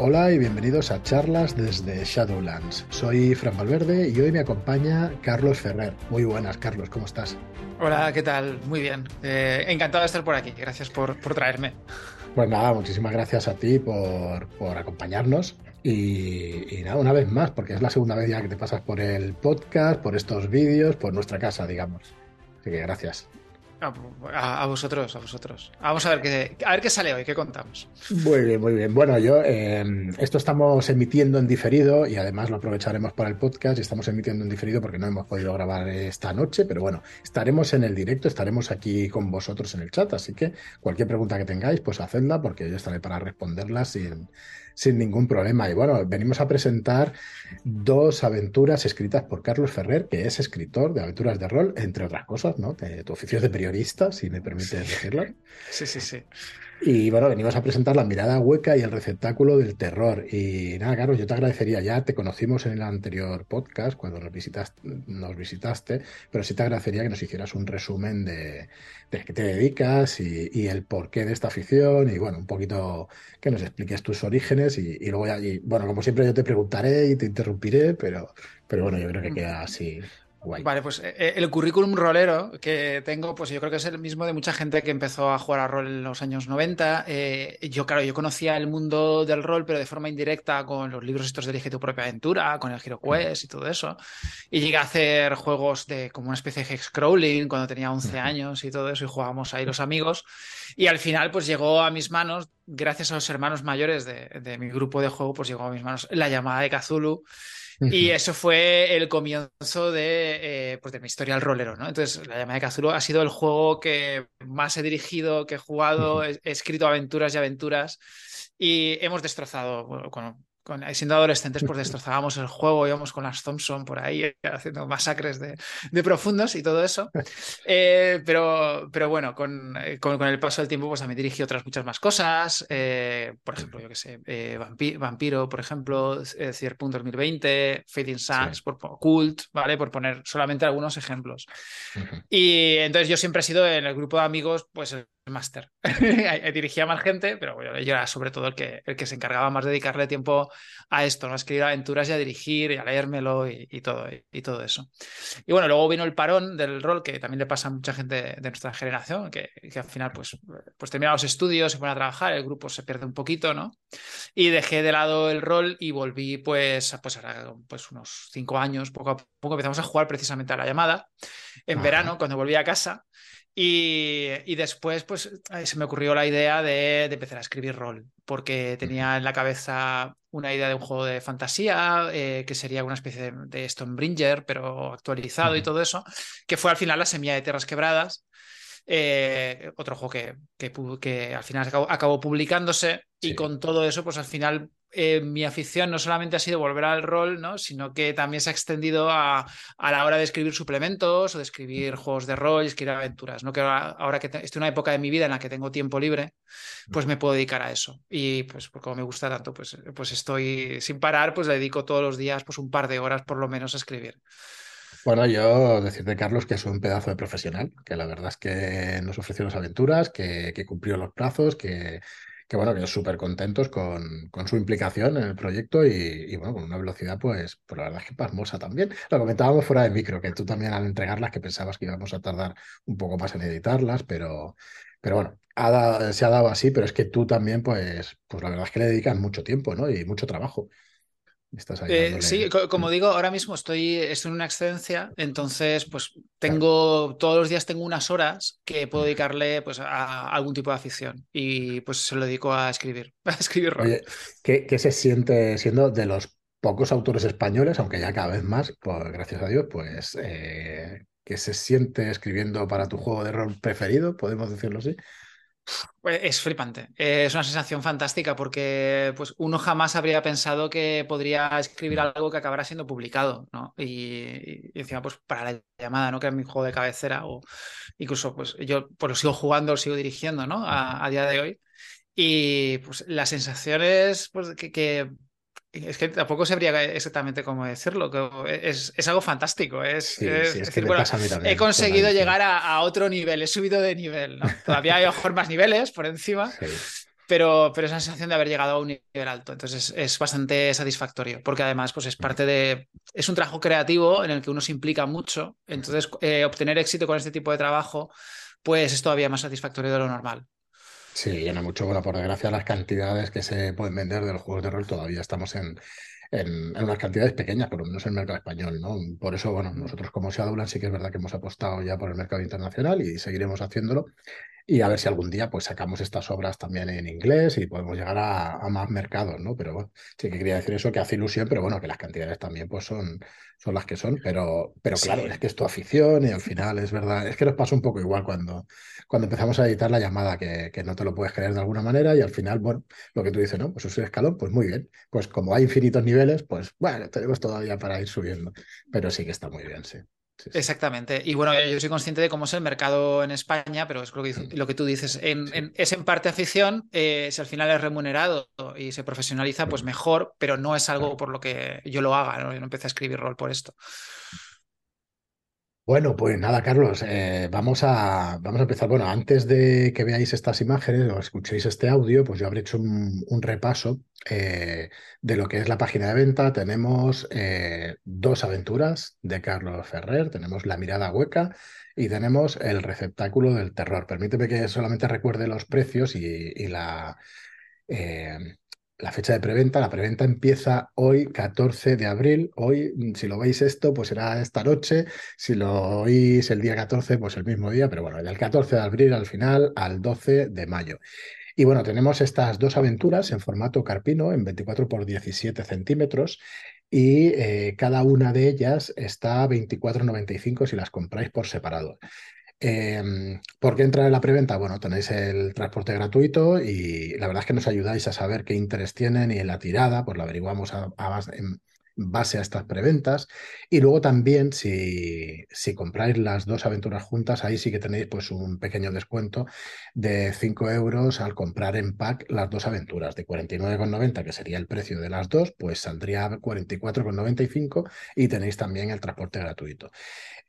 Hola y bienvenidos a charlas desde Shadowlands. Soy Fran Valverde y hoy me acompaña Carlos Ferrer. Muy buenas, Carlos, ¿cómo estás? Hola, ¿qué tal? Muy bien. Eh, encantado de estar por aquí. Gracias por, traerme. Pues nada, muchísimas gracias a ti por, acompañarnos. Y, y, nada, una vez más, porque es la segunda vez ya que te pasas por el podcast, por estos vídeos, por nuestra casa, digamos. Así que gracias. A, vosotros, a vosotros. Vamos a ver qué, a ver qué sale hoy, qué contamos. Muy bien, muy bien. Bueno, yo em, esto estamos emitiendo en diferido y además lo aprovecharemos para el podcast estamos emitiendo en diferido porque no hemos podido grabar esta noche, pero bueno, estaremos en el directo, estaremos aquí con vosotros en el chat, así que cualquier pregunta que tengáis, pues hacedla porque yo estaré para responderla sin sin ningún problema. Y bueno, venimos a presentar dos aventuras escritas por Carlos Ferrer, que es escritor de aventuras de rol, entre otras cosas, ¿no? tu oficio es de periodista, si me permites decirlo. Sí, sí, sí. Y bueno, venimos a presentar la mirada hueca y el receptáculo del terror. Y nada, Carlos, yo te agradecería, ya te conocimos en el anterior podcast cuando nos visitaste, nos visitaste pero sí te agradecería que nos hicieras un resumen de, de qué te dedicas y, el porqué de esta afición y bueno, un poquito que nos expliques tus orígenes y, luego ya, y, bueno, como siempre yo te preguntaré y te interrumpiré, pero, pero bueno, yo creo que queda así Vale, pues eh, eh, el currículum rolero que tengo, pues yo creo que es el mismo de mucha gente que empezó a jugar a rol en los años 90. Eh, yo, claro, yo conocía el mundo del rol, pero de forma indirecta con los libros estos de Elige tu propia aventura, con el Hero Quest y todo eso. Y llegué a hacer juegos de como una especie de hex crawling cuando tenía 11 años y todo eso, y jugábamos ahí los amigos. Y al final, pues llegó a mis manos, gracias a los hermanos mayores de, de mi grupo de juego, pues llegó a mis manos la llamada de Cthulhu. Y eso fue el comienzo de, eh, pues de mi historia al rolero, ¿no? Entonces, La llamada de Cthulhu ha sido el juego que más he dirigido, que he jugado, he, escrito aventuras y aventuras y hemos destrozado, bueno, siendo adolescentes, pues destrozábamos el juego, íbamos con las Thompson por ahí haciendo masacres de, profundos y todo eso. Eh, pero, pero bueno, eh, con, con, el paso del tiempo, pues también dirigí otras muchas más cosas. Eh, por ejemplo, yo qué sé, Vampiro, por ejemplo, Cyberpunk 2020, Fading Suns, por, Cult, ¿vale? Por poner solamente algunos ejemplos. Y entonces yo siempre he sido en el grupo de amigos, pues máster. Dirigía más gente, pero bueno, yo era sobre todo el que, el que se encargaba más de dedicarle tiempo a esto, ¿no? a escribir aventuras y a dirigir y a leérmelo y, todo, y, todo eso. Y bueno, luego vino el parón del rol, que también le pasa a mucha gente de nuestra generación, que, que al final pues, pues termina los estudios, se pone a trabajar, el grupo se pierde un poquito, ¿no? Y dejé de lado el rol y volví pues, pues ahora pues unos cinco años, poco a poco empezamos a jugar precisamente a la llamada, en verano, cuando volví a casa. Y, después, pues, se me ocurrió la idea de, empezar a escribir rol, porque tenía en la cabeza una idea de un juego de fantasía, eh, que sería una especie de, Stonebringer, pero actualizado y todo eso, que fue al final la semilla de Tierras Quebradas. Eh, otro juego que, que, al final acabó, publicándose y con todo eso, pues al final eh, mi afición no solamente ha sido volver al rol, ¿no? sino que también se ha extendido a, la hora de escribir suplementos o de escribir juegos de rol escribir aventuras. ¿no? Que ahora, que estoy en una época de mi vida en la que tengo tiempo libre, pues me puedo dedicar a eso. Y pues, pues como me gusta tanto, pues, pues estoy sin parar, pues le dedico todos los días pues un par de horas por lo menos a escribir. Bueno, yo decirte, Carlos, que es un pedazo de profesional, que la verdad es que nos ofreció las aventuras, que, que cumplió los plazos, que, que bueno, que súper contentos con, con, su implicación en el proyecto y, bueno, con una velocidad, pues, pues la verdad es que pasmosa también. Lo comentábamos fuera de micro, que tú también al entregarlas, que pensabas que íbamos a tardar un poco más en editarlas, pero, pero bueno, se ha dado así, pero es que tú también, pues, pues la verdad es que le dedicas mucho tiempo, ¿no? Y mucho trabajo. Eh, sí, como digo, ahora mismo estoy, estoy, en una excedencia, entonces pues tengo, todos los días tengo unas horas que puedo dedicarle pues a algún tipo de afición y pues se lo dedico a escribir, a escribir Oye, ¿qué, se siente siendo de los pocos autores españoles, aunque ya cada vez más, pues, gracias a Dios, pues eh, ¿qué se siente escribiendo para tu juego de rol preferido, podemos decirlo así? Pues, es flipante, es una sensación fantástica porque pues, uno jamás habría pensado que podría escribir mm. algo que acabara siendo publicado, ¿no? Y, encima, pues para la llamada, ¿no? Que es mi juego de cabecera, o incluso, pues yo pues, lo sigo jugando, lo sigo dirigiendo, ¿no? A, día de hoy. Y pues las sensaciones pues, que es que tampoco sabría exactamente cómo decirlo, es, es algo fantástico. Es, he conseguido llegar a, otro nivel, he subido de nivel. Todavía hay mejor más niveles por encima, pero, pero es una sensación de haber llegado a un nivel alto. Entonces es, bastante satisfactorio, porque además pues es parte de... Es un trabajo creativo en el que uno se implica mucho. Entonces eh, obtener éxito con este tipo de trabajo pues es todavía más satisfactorio de lo normal. Sí, llena mucho. Bueno, por desgracia, las cantidades que se pueden vender de los juegos de rol todavía estamos en, en, unas cantidades pequeñas, por lo menos en el mercado español, ¿no? Por eso, bueno, nosotros como Shadowlands sí que es verdad que hemos apostado ya por el mercado internacional y seguiremos haciéndolo y a ver si algún día pues sacamos estas obras también en inglés y podemos llegar a, más mercados, ¿no? Pero bueno, sí que quería decir eso, que hace ilusión, pero bueno, que las cantidades también pues son, son las que son, pero, pero claro, es que es tu afición y al final es verdad, es que nos pasa un poco igual cuando, cuando empezamos a editar la llamada, que, que no te lo puedes creer de alguna manera y al final, bueno, lo que tú dices, ¿no? Pues es un escalón, pues muy bien, pues como hay infinitos niveles, pues bueno, tenemos todavía para ir subiendo, pero sí que está muy bien, sí. Exactamente. Y bueno, yo soy consciente de cómo es el mercado en España, pero es lo que, lo que tú dices. En, es en parte afición, eh, si al final es remunerado y se profesionaliza, pues mejor, pero no es algo por lo que yo lo haga. ¿no? Yo no empecé a escribir rol por esto. Bueno, pues nada, Carlos, eh, vamos, a, vamos a empezar. Bueno, antes de que veáis estas imágenes o escuchéis este audio, pues yo habré hecho un, repaso eh, de lo que es la página de venta. Tenemos eh, dos aventuras de Carlos Ferrer, tenemos La mirada hueca y tenemos El receptáculo del terror. Permíteme que solamente recuerde los precios y, y la la fecha de preventa. La preventa empieza hoy, 14 de abril. Hoy, mm, si lo veis esto, pues será esta noche. Si lo oís el día 14, pues el mismo día. Pero bueno, del 14 de abril al final al 12 de mayo. Y bueno, tenemos estas dos aventuras en formato carpino, en 24 por 17 centímetros. Y eh, cada una de ellas está a 24,95 si las compráis por separado. Eh, ¿Por qué entrar en la preventa? Bueno, tenéis el transporte gratuito y la verdad es que nos ayudáis a saber qué interés tienen y en la tirada, pues lo averiguamos a, en base a estas preventas. Y luego también, si, si, compráis las dos aventuras juntas, ahí sí que tenéis pues un pequeño descuento de 5 euros al comprar en pack las dos aventuras. De 49,90, que sería el precio de las dos, pues saldría 44,95 y tenéis también el transporte gratuito.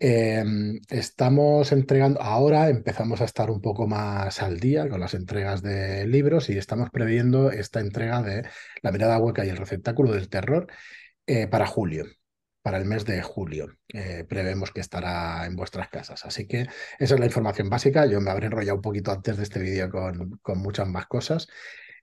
Em, estamos entregando, ahora empezamos a estar un poco más al día con las entregas de libros y estamos previendo esta entrega de La mirada hueca y el receptáculo del terror eh, para julio, para el mes de julio. Eh, prevemos que estará en vuestras casas. Así que esa es la información básica. Yo me habré enrollado un poquito antes de este vídeo con, con muchas más cosas.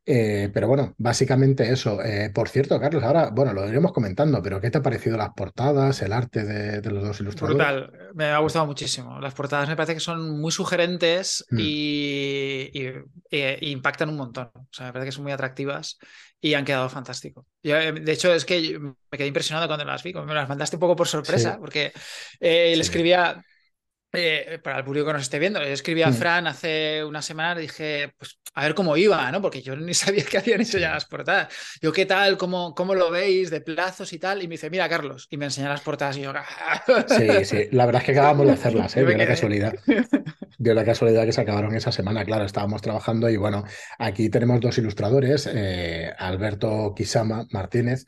Eh, pero bueno, básicamente eso. Eh, por cierto, Carlos, ahora, bueno, lo iremos comentando, pero ¿qué te ha parecido las portadas, el arte de, los dos ilustradores? Brutal, me ha gustado muchísimo. Las portadas me parece que son muy sugerentes mm. y, e impactan un montón. O sea, me parece que son muy atractivas y han quedado fantásticos. Eh, de hecho, es que me quedé impresionado cuando las vi, me las mandaste un poco por sorpresa, porque le escribía eh, para el público que nos esté viendo, yo escribí a mm. Fran hace una semana, dije, pues a ver cómo iba, ¿no? Porque yo ni sabía que habían hecho ya las portadas. Yo, ¿qué tal? ¿Cómo, cómo lo veis? De plazos y tal. Y me dice, mira, Carlos. Y me enseña las portadas y yo, sí, sí. La verdad es que acabamos de hacerlas, ¿eh? Dio la casualidad. Dio la casualidad que se acabaron esa semana, claro, estábamos trabajando y bueno, aquí tenemos dos ilustradores, eh, Alberto Quisama Martínez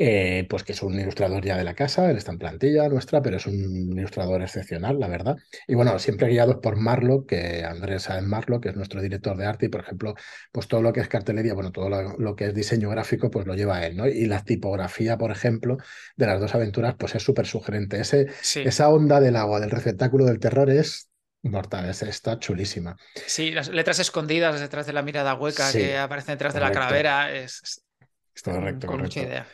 eh, pues que es un ilustrador ya de la casa, él está en plantilla nuestra, pero es un ilustrador excepcional, la verdad. Y bueno, siempre guiados por Marlo, que Andrés Sáenz Marlo, que es nuestro director de arte, y por ejemplo, pues todo lo que es cartelería, bueno, todo lo, que es diseño gráfico, pues lo lleva él, ¿no? Y la tipografía, por ejemplo, de las dos aventuras, pues es súper sugerente. Ese, Esa onda del agua, del receptáculo del terror es mortal, está chulísima. Sí, las letras escondidas detrás de la mirada hueca que aparecen detrás de la calavera, es, correcto, con mucha idea.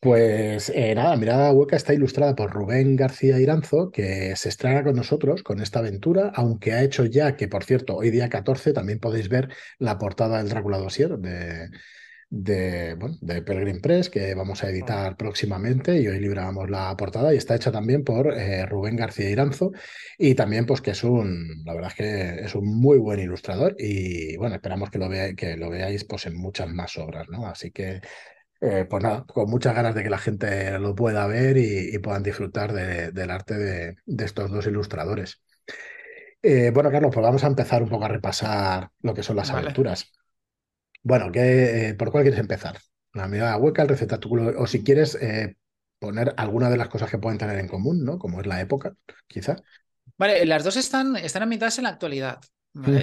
Pues eh, nada, Mirada Hueca está ilustrada por Rubén García Iranzo, que se estrena con nosotros con esta aventura, aunque ha hecho ya que, por cierto, hoy día 14 también podéis ver la portada del Drácula Dossier de, de, bueno, de Pelgrim Press, que vamos a editar próximamente y hoy libramos la portada y está hecha también por eh, Rubén García Iranzo y también pues que es un, la verdad es que es un muy buen ilustrador y bueno, esperamos que lo, que lo veáis pues en muchas más obras, ¿no? Así que eh, pues nada, con muchas ganas de que la gente lo pueda ver y, puedan disfrutar del arte de, estos dos ilustradores. Eh, bueno, Carlos, pues vamos a empezar un poco a repasar lo que son las aventuras. Bueno, ¿qué, eh, ¿por cuál quieres empezar? La mirada hueca, el receptáculo, o si quieres poner alguna de las cosas que pueden tener en común, ¿no? Como es la época, quizá. Vale, las dos están, están ambientadas en la actualidad.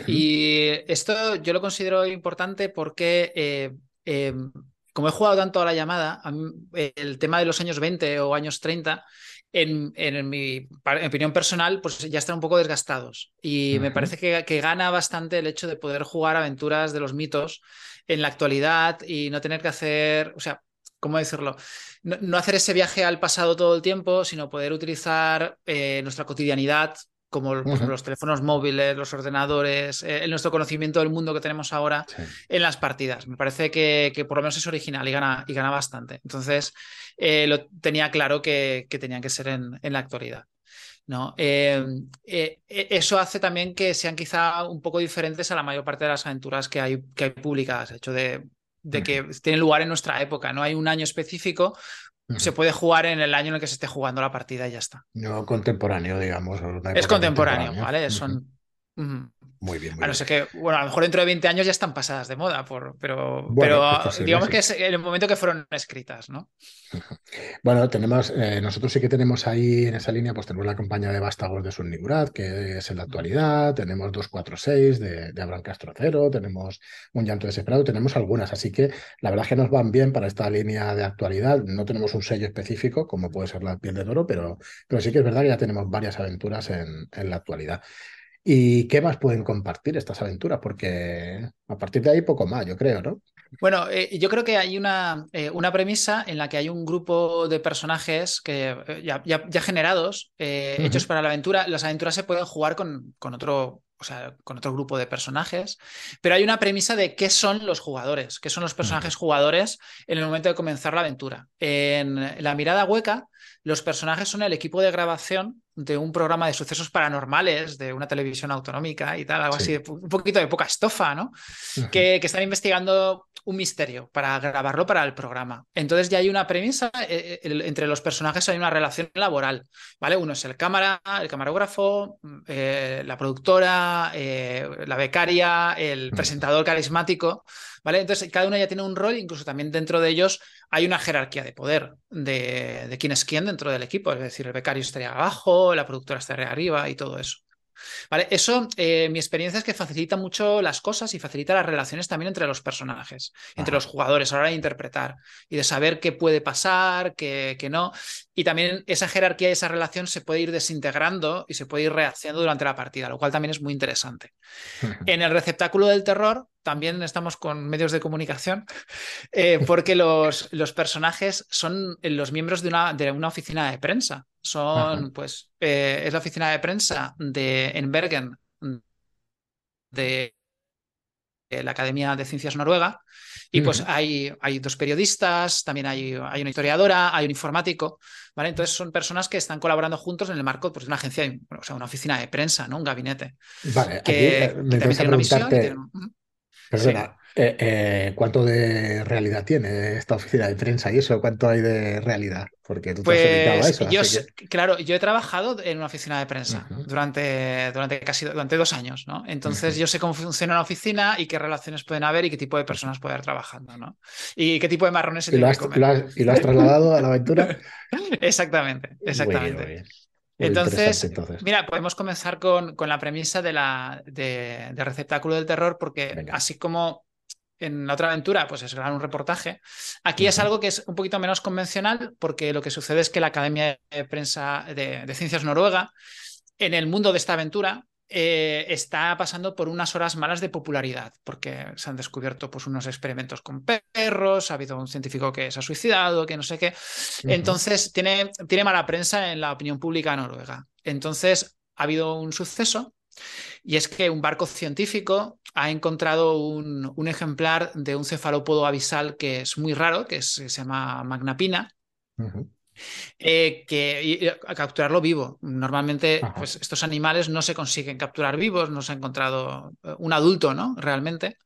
Y esto yo lo considero importante porque, eh, em, como he jugado tanto a la llamada, el tema de los años 20 o años 30 en, mi opinión personal, pues ya están un poco desgastados. Y me parece que, gana bastante el hecho de poder jugar aventuras de los mitos en la actualidad y no tener que hacer, o sea, ¿cómo decirlo? No, hacer ese viaje al pasado todo el tiempo, sino poder utilizar eh, nuestra cotidianidad como los teléfonos móviles, los ordenadores, eh, nuestro conocimiento del mundo que tenemos ahora en las partidas. Me parece que, por lo menos es original y gana, y gana bastante. Entonces, eh, lo tenía claro que, tenían que ser en, la actualidad. ¿No? Eh, eso hace también que sean quizá un poco diferentes a la mayor parte de las aventuras que hay, que hay publicadas. El hecho de, de que tienen lugar en nuestra época. No hay un año específico, se puede jugar en el año en el que se esté jugando la partida y ya está. No contemporáneo, digamos. Es contemporáneo, ¿vale? Son. Muy bien. Muy a no ser que, bueno, a lo mejor dentro de 20 años ya están pasadas de moda, por, pero, pero digamos que es el momento que fueron escritas, ¿no? Bueno, tenemos, eh, nosotros sí que tenemos ahí en esa línea, pues tenemos la campaña de Vástagos de Sunnigurat, que es en la actualidad, tenemos 246 de, de Abraham Castro Cero, tenemos Un llanto desesperado, tenemos algunas, así que la verdad es que nos van bien para esta línea de actualidad. No tenemos un sello específico, como puede ser la piel de oro, pero, pero sí que es verdad que ya tenemos varias aventuras en, en la actualidad. ¿Y qué más pueden compartir estas aventuras? Porque a partir de ahí poco más, yo creo, ¿no? Bueno, eh, yo creo que hay una, eh, una, premisa en la que hay un grupo de personajes que eh, ya, ya, generados, hechos para la aventura. Las aventuras se pueden jugar con, con otro o sea, con otro grupo de personajes, pero hay una premisa de qué son los jugadores, qué son los personajes jugadores en el momento de comenzar la aventura. En La mirada hueca, los personajes son el equipo de grabación de un programa de sucesos paranormales de una televisión autonómica y tal, algo así, un poquito de poca estofa, ¿no? que, están investigando un misterio para grabarlo para el programa. Entonces ya hay una premisa, eh, eh, entre los personajes hay una relación laboral, ¿vale? Uno es el cámara, el camarógrafo, eh, la productora, la becaria, el presentador carismático, ¿vale? Entonces cada uno ya tiene un rol, incluso también dentro de ellos hay una jerarquía de poder de, de quién es quién dentro del equipo, es decir, el becario estaría abajo, la productora estaría arriba y todo eso. ¿Vale? Eso, eh, mi experiencia es que facilita mucho las cosas y facilita las relaciones también entre los personajes, entre los jugadores a la hora de interpretar y de saber qué puede pasar, qué, qué, no. Y también esa jerarquía y esa relación se puede ir desintegrando y se puede ir rehaciendo durante la partida, lo cual también es muy interesante. en el receptáculo del terror, también estamos con medios de comunicación, eh, porque los, los, personajes son los miembros de una, de una oficina de prensa. Son, pues, eh, es la oficina de prensa de, en Bergen de la Academia de Ciencias Noruega. Y pues hay, hay dos periodistas, también hay, hay, una historiadora, hay un informático, ¿vale? Entonces son personas que están colaborando juntos en el marco pues, de una agencia, o sea, una oficina de prensa, ¿no? Un gabinete. Vale, que, aquí me que preguntarte... Perdona, eh, eh, ¿cuánto de realidad tiene esta oficina de prensa y eso? ¿Cuánto hay de realidad? Porque tú te has dedicado a pues eso. Yo, Claro, yo he trabajado en una oficina de prensa durante, durante casi durante dos años, ¿no? Entonces yo sé cómo funciona una oficina y qué relaciones pueden haber y qué tipo de personas pueden haber trabajando, ¿no? Y qué tipo de marrones se que comer. ¿Y lo has trasladado a la aventura? exactamente, exactamente. Entonces, mira, podemos comenzar con, con la premisa de, la, de, receptáculo del terror, porque así como en la otra aventura, pues es grabar un reportaje. Aquí es algo que es un poquito menos convencional, porque lo que sucede es que la Academia de Prensa de, de Ciencias Noruega, en el mundo de esta aventura, eh, está pasando por unas horas malas de popularidad, porque se han descubierto pues, unos experimentos con perros, ha habido un científico que se ha suicidado, que no sé qué. Entonces, tiene, tiene mala prensa en la opinión pública noruega. Entonces, ha habido un suceso y es que un barco científico ha encontrado un, ejemplar de un cefalópodo abisal que es muy raro, que se llama Magnapina. Eh, que a capturarlo vivo. Normalmente, pues estos animales no se consiguen capturar vivos, no se ha encontrado eh, un adulto, ¿no? Realmente.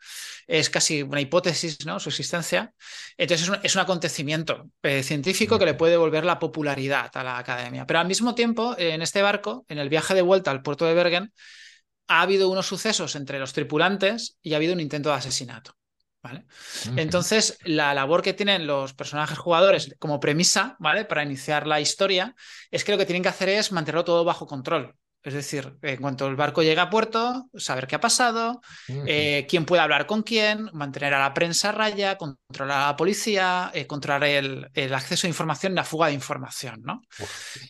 Es casi una hipótesis, ¿no? Su existencia. Entonces es un, acontecimiento eh, científico que le puede devolver la popularidad a la academia. Pero al mismo tiempo, en este barco, en el viaje de vuelta al puerto de Bergen, ha habido unos sucesos entre los tripulantes y ha habido un intento de asesinato. Entonces, la labor que tienen los personajes jugadores como premisa, ¿vale? Para iniciar la historia, es que lo que tienen que hacer es mantenerlo todo bajo control. Es decir, en cuanto el barco llega a puerto, saber qué ha pasado, eh, quién puede hablar con quién, mantener a la prensa a raya, controlar a la policía, eh, controlar el, acceso a información y la fuga de información. ¿no?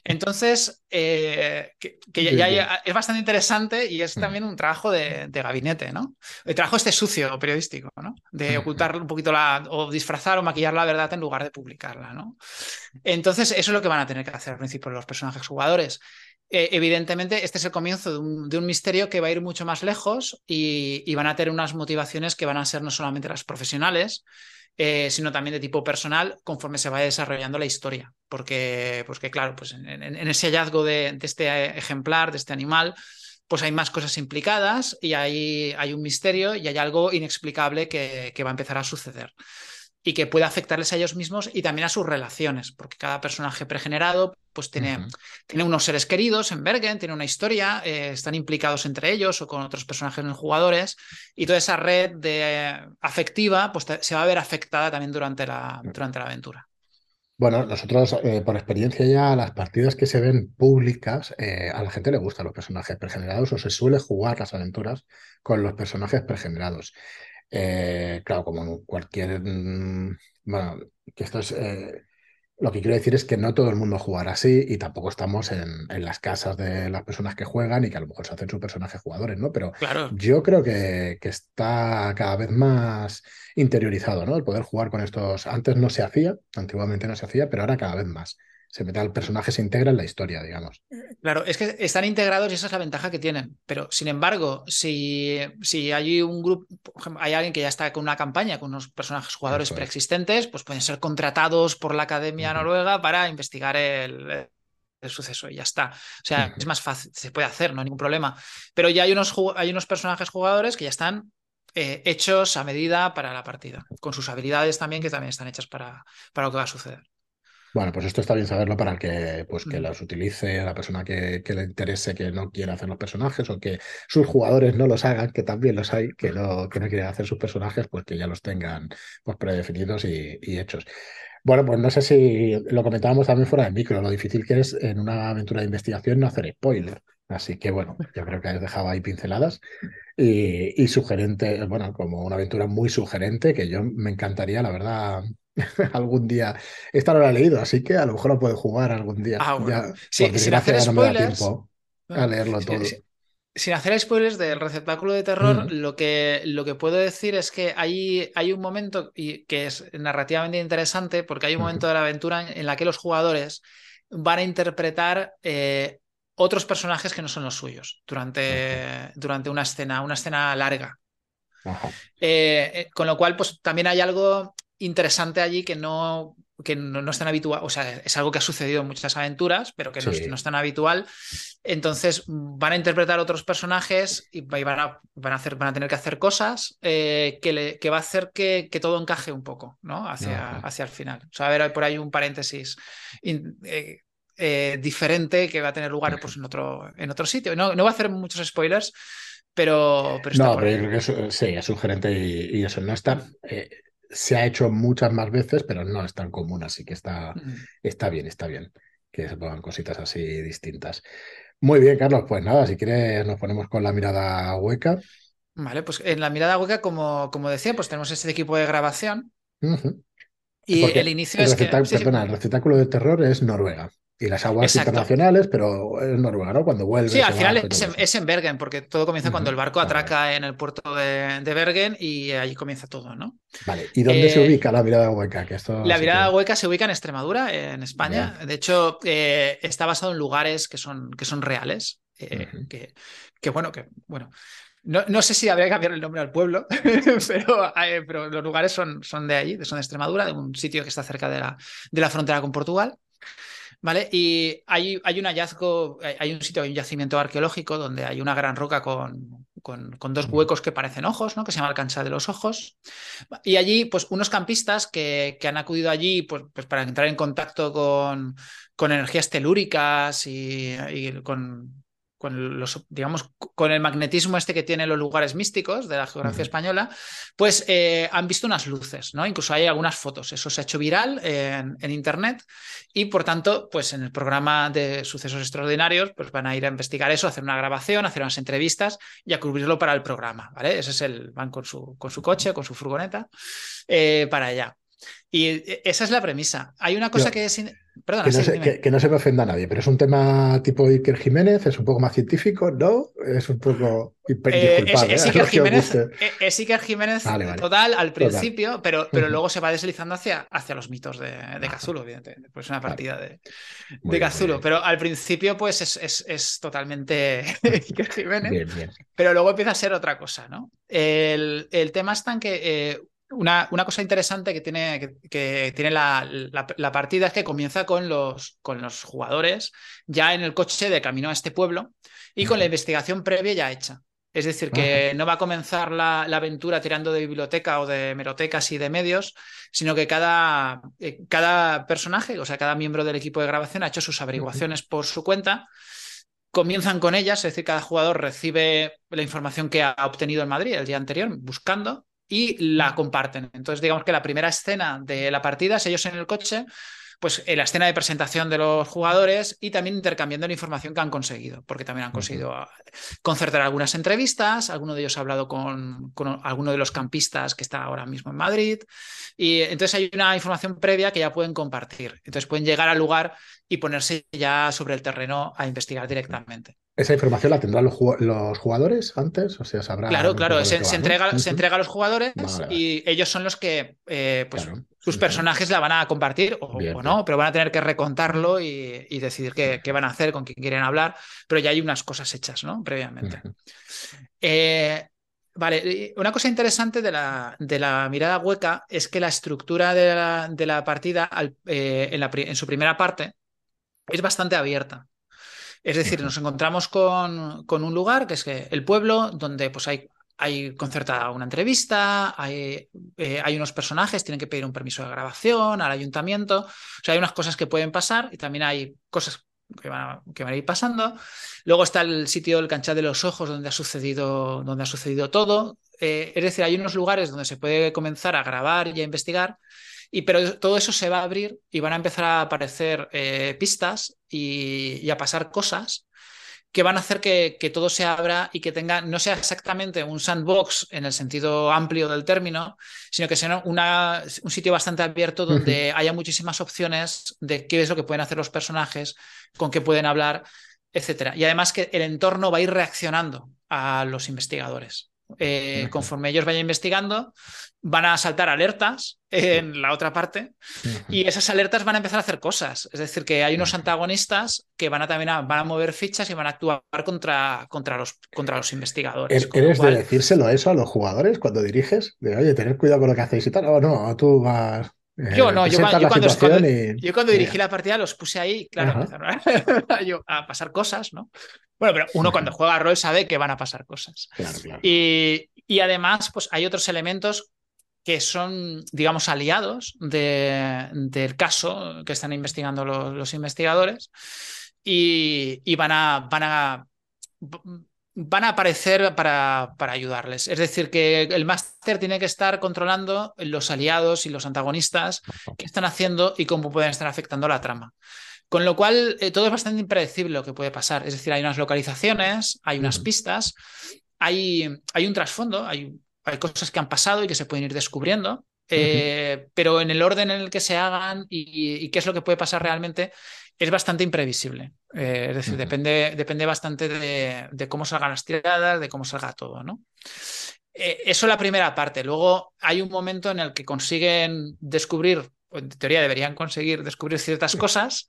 Entonces, eh, que, ya, es bastante interesante y es también un trabajo de, gabinete, ¿no? El trabajo este sucio periodístico, ¿no? De ocultar un poquito la, o disfrazar o maquillar la verdad en lugar de publicarla, ¿no? Entonces, eso es lo que van a tener que hacer al principio los personajes jugadores. Eh, evidentemente, este es el comienzo de un, misterio que va a ir mucho más lejos y, van a tener unas motivaciones que van a ser no solamente las profesionales, eh, sino también de tipo personal conforme se vaya desarrollando la historia. Porque, pues claro, pues en, ese hallazgo de, este ejemplar, de este animal, pues hay más cosas implicadas y hay, hay un misterio y hay algo inexplicable que, que va a empezar a suceder y que puede afectarles a ellos mismos y también a sus relaciones, porque cada personaje pregenerado pues tiene, tiene unos seres queridos en Bergen, tiene una historia, eh, están implicados entre ellos o con otros personajes no jugadores, y toda esa red de, afectiva pues se va a ver afectada también durante la, durante la aventura. Bueno, nosotros, eh, por experiencia ya, las partidas que se ven públicas, eh, a la gente le gustan los personajes pregenerados o se suele jugar las aventuras con los personajes pregenerados. Eh, claro, como cualquier... Mm, bueno, que esto es... Eh, lo que quiero decir es que no todo el mundo jugará así y tampoco estamos en, las casas de las personas que juegan y que a lo mejor se hacen sus personajes jugadores, ¿no? Pero yo creo que, que, está cada vez más interiorizado, ¿no? El poder jugar con estos. Antes no se hacía, antiguamente no se hacía, pero ahora cada vez más se mete al personaje, se integra en la historia, digamos. Claro, es que están integrados y esa es la ventaja que tienen. Pero, sin embargo, si, si hay un grupo, hay alguien que ya está con una campaña, con unos personajes jugadores preexistentes, pues pueden ser contratados por la Academia Noruega para investigar el, suceso y ya está. O sea, es más fácil, se puede hacer, no hay ningún problema. Pero ya hay unos, hay unos personajes jugadores que ya están eh, hechos a medida para la partida, con sus habilidades también, que también están hechas para, para lo que va a suceder. Bueno, pues esto está bien saberlo para el que, pues, que los utilice, a la persona que, le interese, que no quiera hacer los personajes o que sus jugadores no los hagan, que también los hay, que no, que no quieren hacer sus personajes, pues que ya los tengan pues, predefinidos y, hechos. Bueno, pues no sé si lo comentábamos también fuera de micro, lo difícil que es en una aventura de investigación no hacer spoiler. Así que bueno, yo creo que has dejado ahí pinceladas y, y sugerente, bueno, como una aventura muy sugerente que yo me encantaría, la verdad, algún día. Esta no la he leído, así que a lo mejor la puedo jugar algún día. Ah, bueno. sin hacer spoilers. a leerlo todo. sin hacer spoilers del receptáculo de terror, lo, que, lo que puedo decir es que hay, hay un momento y, que es narrativamente interesante, porque hay un momento de la aventura en la que los jugadores van a interpretar eh, otros personajes que no son los suyos durante, durante una escena, una escena larga. Eh, eh, con lo cual, pues también hay algo interesante allí que no, que no, es tan habitual, o sea, es algo que ha sucedido en muchas aventuras, pero que no, es, tan habitual. Entonces van a interpretar otros personajes y van a, van a, hacer, van a tener que hacer cosas eh, que, le, que, va a hacer que, que, todo encaje un poco, ¿no? Hacia, hacia el final. O sea, a ver, por ahí un paréntesis. Eh, eh, diferente que va a tener lugar pues, en, otro, en otro sitio. No, no voy a hacer muchos spoilers, pero, pero no, pero yo creo que es, sí, es sugerente y, y eso no está se ha hecho muchas más veces, pero no es tan común, así que está, está bien, está bien que se pongan cositas así distintas. Muy bien, Carlos, pues nada, si quieres nos ponemos con la mirada hueca. Vale, pues en la mirada hueca, como, como decía, pues tenemos este equipo de grabación. Y el inicio es que... Perdona, el recitáculo de terror es Noruega y las aguas internacionales, pero es Noruega, ¿no? Cuando vuelve. Sí, al final es en, Bergen, porque todo comienza cuando el barco atraca en el puerto de, Bergen y allí comienza todo, ¿no? Vale, ¿y dónde se eh, ubica la mirada hueca? Que esto la mirada hueca se ubica en Extremadura, en España. De hecho, eh, está basado en lugares que son, que son reales. Eh, que, que, bueno, que bueno. No, no, sé si habría que cambiar el nombre al pueblo, pero, pero, los lugares son, son de allí, son de Extremadura, de un sitio que está cerca de la, de la frontera con Portugal. ¿Vale? Y hay, hay, un hallazgo, hay un sitio, hay un yacimiento arqueológico donde hay una gran roca con, con, dos huecos que parecen ojos, ¿no? Que se llama el cancha de los ojos. Y allí, pues, unos campistas que, que han acudido allí pues, pues, para entrar en contacto con, con energías telúricas y, con, con los, digamos, con el magnetismo este que tienen los lugares místicos de la geografía española, pues eh, han visto unas luces, ¿no? Incluso hay algunas fotos. Eso se ha hecho viral en, internet y, por tanto, pues en el programa de sucesos extraordinarios, pues van a ir a investigar eso, hacer una grabación, hacer unas entrevistas y a cubrirlo para el programa, ¿vale? Ese es el, van con su, con su coche, con su furgoneta eh, para allá. Y eh, esa es la premisa. Hay una cosa que es... Perdona, que, no se, que, no se me ofenda a nadie, pero es un tema tipo Iker Jiménez, es un poco más científico, ¿no? Es un poco... Eh, es, es, Iker Jiménez, es, Iker Jiménez, total al principio, pero, pero luego se va deslizando hacia, hacia los mitos de, de Cazulo, evidentemente. Pues una partida de, de Cazulo. Pero al principio, pues es, totalmente Iker Jiménez. Pero luego empieza a ser otra cosa, ¿no? El, el tema está en que eh, una, cosa interesante que tiene, que, tiene la, partida es que comienza con los, con los jugadores ya en el coche de camino a este pueblo y con la investigación previa ya hecha. Es decir, que no va a comenzar la, aventura tirando de biblioteca o de merotecas y de medios, sino que cada, eh, cada personaje, o sea, cada miembro del equipo de grabación ha hecho sus averiguaciones por su cuenta comienzan con ellas, es decir, cada jugador recibe la información que ha obtenido en Madrid el día anterior, buscando, y la comparten. Entonces, digamos que la primera escena de la partida es ellos en el coche, pues en la escena de presentación de los jugadores y también intercambiando la información que han conseguido, porque también han conseguido ah, concertar algunas entrevistas, alguno de ellos ha hablado con, con, alguno de los campistas que está ahora mismo en Madrid, y entonces hay una información previa que ya pueden compartir. Entonces pueden llegar al lugar y ponerse ya sobre el terreno a investigar directamente. ¿Esa información la tendrán los, jugadores antes? O sea, sabrá. Claro, claro, se, entrega, se entrega a los jugadores y ellos son los que, eh, pues, sus personajes la van a compartir o, no, pero van a tener que recontarlo y, decidir qué, van a hacer, con quién quieren hablar, pero ya hay unas cosas hechas, ¿no? Previamente. Eh, vale, una cosa interesante de la, de la, mirada hueca es que la estructura de la, partida eh, en, en su primera parte es bastante abierta. Es decir, nos encontramos con, un lugar que es que el pueblo, donde pues hay, hay concertada una entrevista, hay, eh, hay, unos personajes, tienen que pedir un permiso de grabación al ayuntamiento. O sea, hay unas cosas que pueden pasar y también hay cosas que van, a, que van a ir pasando. Luego está el sitio del canchal de los ojos, donde ha sucedido, donde ha sucedido todo. Eh, es decir, hay unos lugares donde se puede comenzar a grabar y a investigar y pero todo eso se va a abrir y van a empezar a aparecer eh, pistas y, a pasar cosas que van a hacer que, todo se abra y que tenga, no sea exactamente un sandbox en el sentido amplio del término, sino que sea una, un sitio bastante abierto donde haya muchísimas opciones de qué es lo que pueden hacer los personajes, con qué pueden hablar, etc. Y además que el entorno va a ir reaccionando a los investigadores. Eh, conforme ellos vayan investigando, van a saltar alertas en la otra parte y esas alertas van a empezar a hacer cosas. Es decir, que hay unos antagonistas que van a también a, van a mover fichas y van a actuar contra, contra, los, contra los investigadores. ¿Eres de decírselo eso a los jugadores cuando diriges? De, oye, tened cuidado con lo que hacéis y tal. O no, tú vas... Eh, yo no, yo, cuando, dirigí la partida los puse ahí, claro, a, pasar cosas, ¿no? Bueno, pero uno cuando juega rol sabe que van a pasar cosas. Y, además, pues hay otros elementos que son, digamos, aliados del caso que están investigando los, investigadores y, van, a, van, a, van a aparecer para, para, ayudarles. Es decir, que el máster tiene que estar controlando los aliados y los antagonistas que están haciendo y cómo pueden estar afectando la trama. Con lo cual, eh, todo es bastante impredecible lo que puede pasar. Es decir, hay unas localizaciones, hay unas pistas, hay, hay un trasfondo, hay, hay, cosas que han pasado y que se pueden ir descubriendo, eh, pero en el orden en el que se hagan y, qué es lo que puede pasar realmente es bastante imprevisible. Eh, es decir, depende, depende bastante de, cómo salgan las tiradas, de cómo salga todo, ¿no? eso es la primera parte. Luego hay un momento en el que consiguen descubrir en teoría deberían conseguir descubrir ciertas cosas.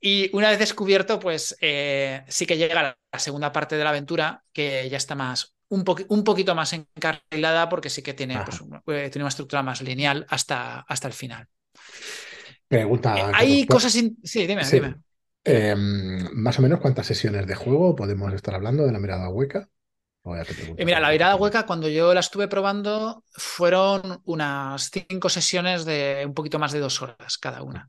Y una vez descubierto, pues eh, sí que llega la segunda parte de la aventura, que ya está más, un, un poquito más encarrilada, porque sí que tiene, pues, eh, tiene una estructura más lineal hasta, hasta el final. Pregunta. Eh, hay cosas. Sí, dime, dime. Em, más o menos cuántas sesiones de juego podemos estar hablando de la mirada hueca. Eh, mira, la virada hueca, cuando yo la estuve probando, fueron unas cinco sesiones de un poquito más de dos horas cada una.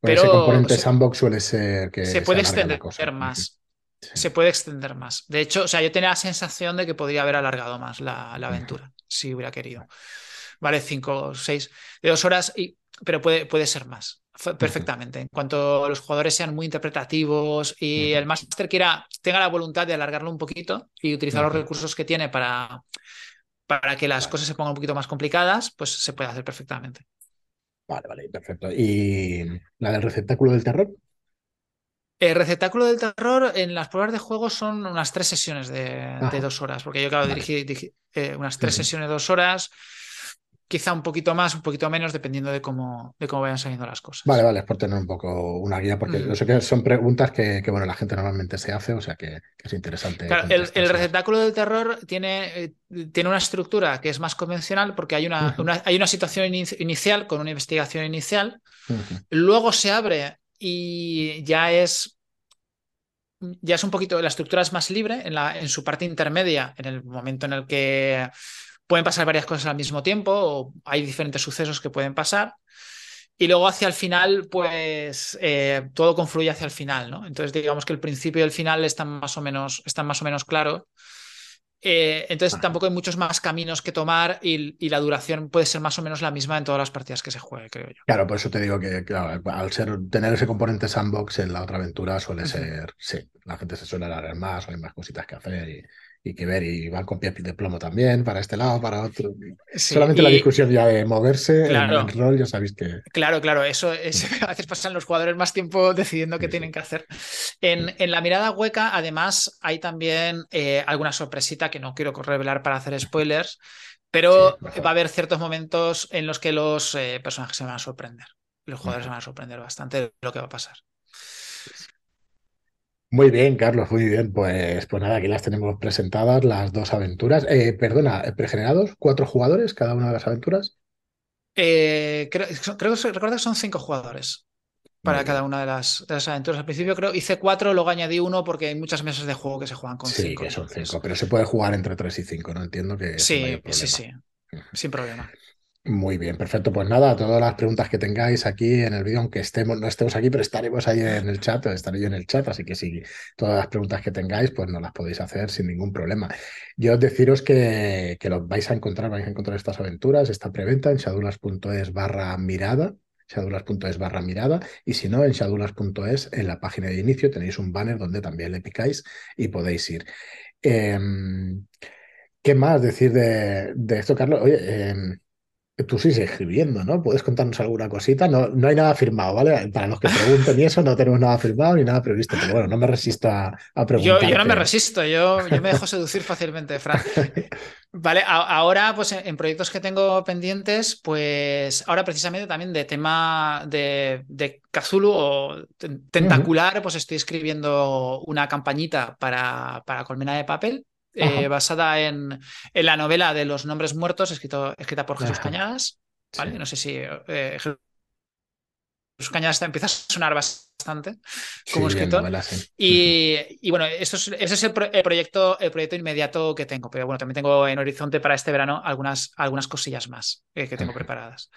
Pero ese componente sandbox suele ser que se puede extender más. se puede extender más. De hecho, o sea, yo tenía la sensación de que podría haber alargado más la, aventura, si hubiera querido. Vale, cinco o seis, de dos horas, y, pero puede, puede ser más perfectamente. En cuanto los jugadores sean muy interpretativos y el máster quiera, tenga la voluntad de alargarlo un poquito y utilizar los recursos que tiene para, para que las cosas se pongan un poquito más complicadas, pues se puede hacer perfectamente. Vale, vale, perfecto. ¿Y la del receptáculo del terror? El receptáculo del terror en las pruebas de juego son unas tres sesiones de, dos horas, porque yo, claro, dirigí, eh, unas tres sesiones de dos horas quizá un poquito más, un poquito menos, dependiendo de cómo, de cómo vayan saliendo las cosas. Vale, vale, es por tener un poco una guía, porque yo sé que son preguntas que, bueno, la gente normalmente se hace, o sea que, es interesante. Claro, el, receptáculo del terror tiene, eh, tiene una estructura que es más convencional porque hay una, hay una situación inicial con una investigación inicial, luego se abre y ya es ya es un poquito, la estructura es más libre en, la, en su parte intermedia, en el momento en el que pueden pasar varias cosas al mismo tiempo o hay diferentes sucesos que pueden pasar. Y luego hacia el final, pues eh, todo confluye hacia el final, ¿no? Entonces digamos que el principio y el final están más o menos, están más o menos claros. Eh, entonces tampoco hay muchos más caminos que tomar y, la duración puede ser más o menos la misma en todas las partidas que se juegue, creo yo. Claro, por eso te digo que al ser tener ese componente sandbox en la otra aventura suele ser, sí, la gente se suele alargar más hay más cositas que hacer y, y que ver, y van con pies de plomo también, para este lado, para otro. Solamente la discusión ya de moverse en el rol, ya sabéis que. Claro, claro, eso es, a veces pasan los jugadores más tiempo decidiendo qué tienen que hacer. En, en, la mirada hueca, además, hay también eh, alguna sorpresita que no quiero revelar para hacer spoilers, pero va a haber ciertos momentos en los que los eh, personajes se van a sorprender. Los jugadores se van a sorprender bastante de lo que va a pasar. Muy bien, Carlos, muy bien. Pues, pues nada, aquí las tenemos presentadas, las dos aventuras. Eh, perdona, eh, pregenerados, cuatro jugadores cada una de las aventuras. Eh, creo, creo que recuerdo que son cinco jugadores para cada una de las, aventuras. Al principio creo hice cuatro, luego añadí uno porque hay muchas mesas de juego que se juegan con cinco. Sí, que son cinco, pero se puede jugar entre tres y cinco, ¿no? Entiendo que. Sí, sí, sí, sin problema. Muy bien, perfecto. Pues nada, todas las preguntas que tengáis aquí en el vídeo, aunque estemos, no estemos aquí, pero estaremos ahí en el chat, estaré yo en el chat, así que si todas las preguntas que tengáis, pues nos las podéis hacer sin ningún problema. Yo deciros que, que lo vais a encontrar, vais a encontrar estas aventuras, esta preventa en shadulas.es barra mirada, shadulas.es barra mirada, y si no, en shadulas.es, en la página de inicio, tenéis un banner donde también le picáis y podéis ir. Em, ¿Qué más decir de, esto, Carlos? Oye, em, Tú sigues escribiendo, ¿no? ¿Puedes contarnos alguna cosita? No, no hay nada firmado, ¿vale? Para los que pregunten y eso, no tenemos nada firmado ni nada previsto, pero bueno, no me resisto a, preguntar. Yo, no me resisto, yo, yo me dejo seducir fácilmente, Fran. Vale, ahora, pues en, proyectos que tengo pendientes, pues ahora precisamente también de tema de, de Cthulhu o tentacular, pues estoy escribiendo una campañita para, para Colmena de Papel eh, basada en, en, la novela de los nombres muertos, escrito, escrita por Jesús Cañadas. ¿vale? No sé si eh, Jesús Cañadas empieza a sonar bastante como escritor. y, bueno, esto es, ese es el, proyecto, el proyecto inmediato que tengo. Pero bueno, también tengo en horizonte para este verano algunas, algunas cosillas más eh, que tengo preparadas.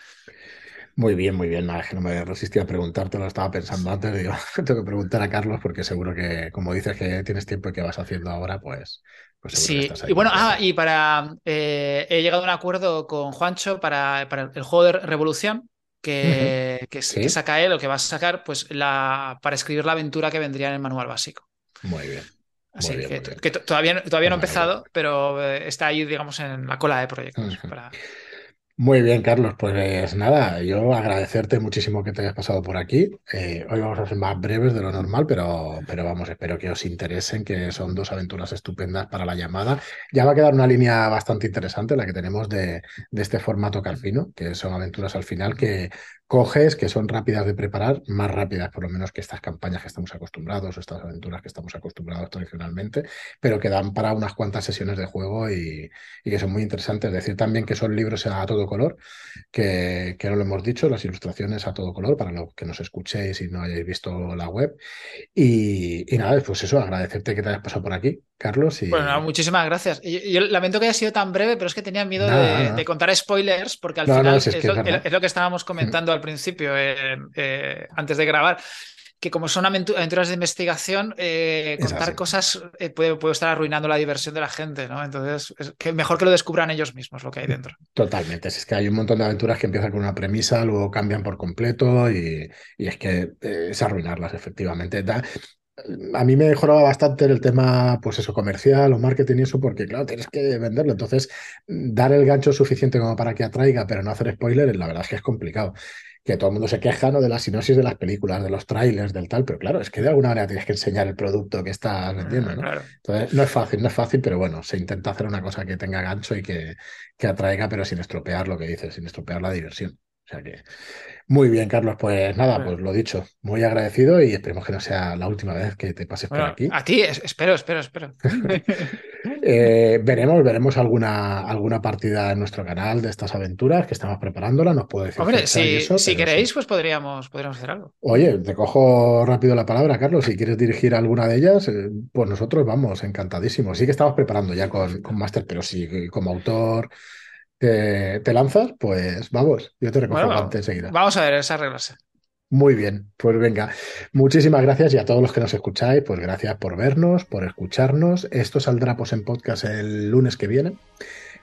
Muy bien, muy bien. Nada, que no me resistí a preguntarte, lo estaba pensando antes. Digo, tengo que preguntar a Carlos porque seguro que, como dices que tienes tiempo y que vas haciendo ahora, pues, pues sí, y bueno, ah, y para. Eh, he llegado a un acuerdo con Juancho para, para el juego de Revolución, que, que, saca él o que va a sacar, pues la, para escribir la aventura que vendría en el manual básico. Muy bien. Así que, todavía, todavía no he empezado, pero eh, está ahí, digamos, en la cola de proyectos. para... Muy bien, Carlos. Pues nada, yo agradecerte muchísimo que te hayas pasado por aquí. Eh, hoy vamos a ser más breves de lo normal, pero, pero vamos, espero que os interesen, que son dos aventuras estupendas para la llamada. Ya va a quedar una línea bastante interesante la que tenemos de, de este formato calfino, que son aventuras al final que coges, que son rápidas de preparar, más rápidas por lo menos que estas campañas que estamos acostumbrados o estas aventuras que estamos acostumbrados tradicionalmente, pero que dan para unas cuantas sesiones de juego y, que son muy interesantes. Decir también que son libros a todo color, que, que no lo hemos dicho, las ilustraciones a todo color para los que nos escuchéis y no hayáis visto la web. Y, nada, pues eso, agradecerte que te hayas pasado por aquí, Carlos. Y... Bueno, muchísimas gracias. Yo, lamento que haya sido tan breve, pero es que tenía miedo de, contar spoilers, porque al final es, lo, que estábamos comentando al principio, eh, eh, antes de grabar. que como son aventuras de investigación, eh, contar cosas eh, puede, puede, estar arruinando la diversión de la gente, ¿no? Entonces, es que mejor que lo descubran ellos mismos lo que hay dentro. Totalmente. Es que hay un montón de aventuras que empiezan con una premisa, luego cambian por completo y, y es que eh, es arruinarlas, efectivamente. A mí me mejoraba bastante el tema, pues eso, comercial o marketing y eso, porque claro, tienes que venderlo. Entonces, dar el gancho suficiente como para que atraiga, pero no hacer spoilers, la verdad es que es complicado que todo el mundo se queja ¿no? de la sinopsis de las películas, de los trailers, del tal, pero claro, es que de alguna manera tienes que enseñar el producto que estás vendiendo, ¿no? Entonces, no es fácil, no es fácil, pero bueno, se intenta hacer una cosa que tenga gancho y que, que atraiga, pero sin estropear lo que dices, sin estropear la diversión. O sea que, muy bien, Carlos. Pues nada, pues lo dicho, muy agradecido y esperemos que no sea la última vez que te pases por aquí. A ti, espero, espero, espero. Eh, veremos, veremos alguna, alguna partida en nuestro canal de estas aventuras que estamos preparándola. Nos puede decir. Hombre, si, queréis, pues podríamos, podríamos hacer algo. Oye, te cojo rápido la palabra, Carlos. Si quieres dirigir alguna de ellas, eh, pues nosotros vamos, encantadísimos. Sí que estamos preparando ya con, con Master, pero sí, como autor te, lanzas, pues vamos, yo te recojo bueno, enseguida. Vamos a ver esa reglas. Muy bien, pues venga, muchísimas gracias y a todos los que nos escucháis, pues gracias por vernos, por escucharnos. Esto saldrá pues en podcast el lunes que viene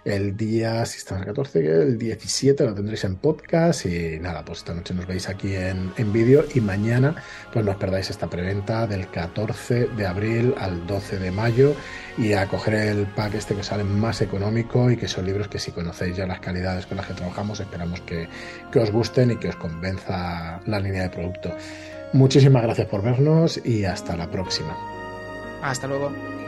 el día, si estamos a 14, el 17 lo tendréis en podcast y nada, pues esta noche nos veis aquí en, en vídeo y mañana pues no os perdáis esta preventa del 14 de abril al 12 de mayo y a coger el pack este que sale más económico y que son libros que si conocéis ya las calidades con las que trabajamos esperamos que, que os gusten y que os convenza la línea de producto. Muchísimas gracias por vernos y hasta la próxima. Hasta luego.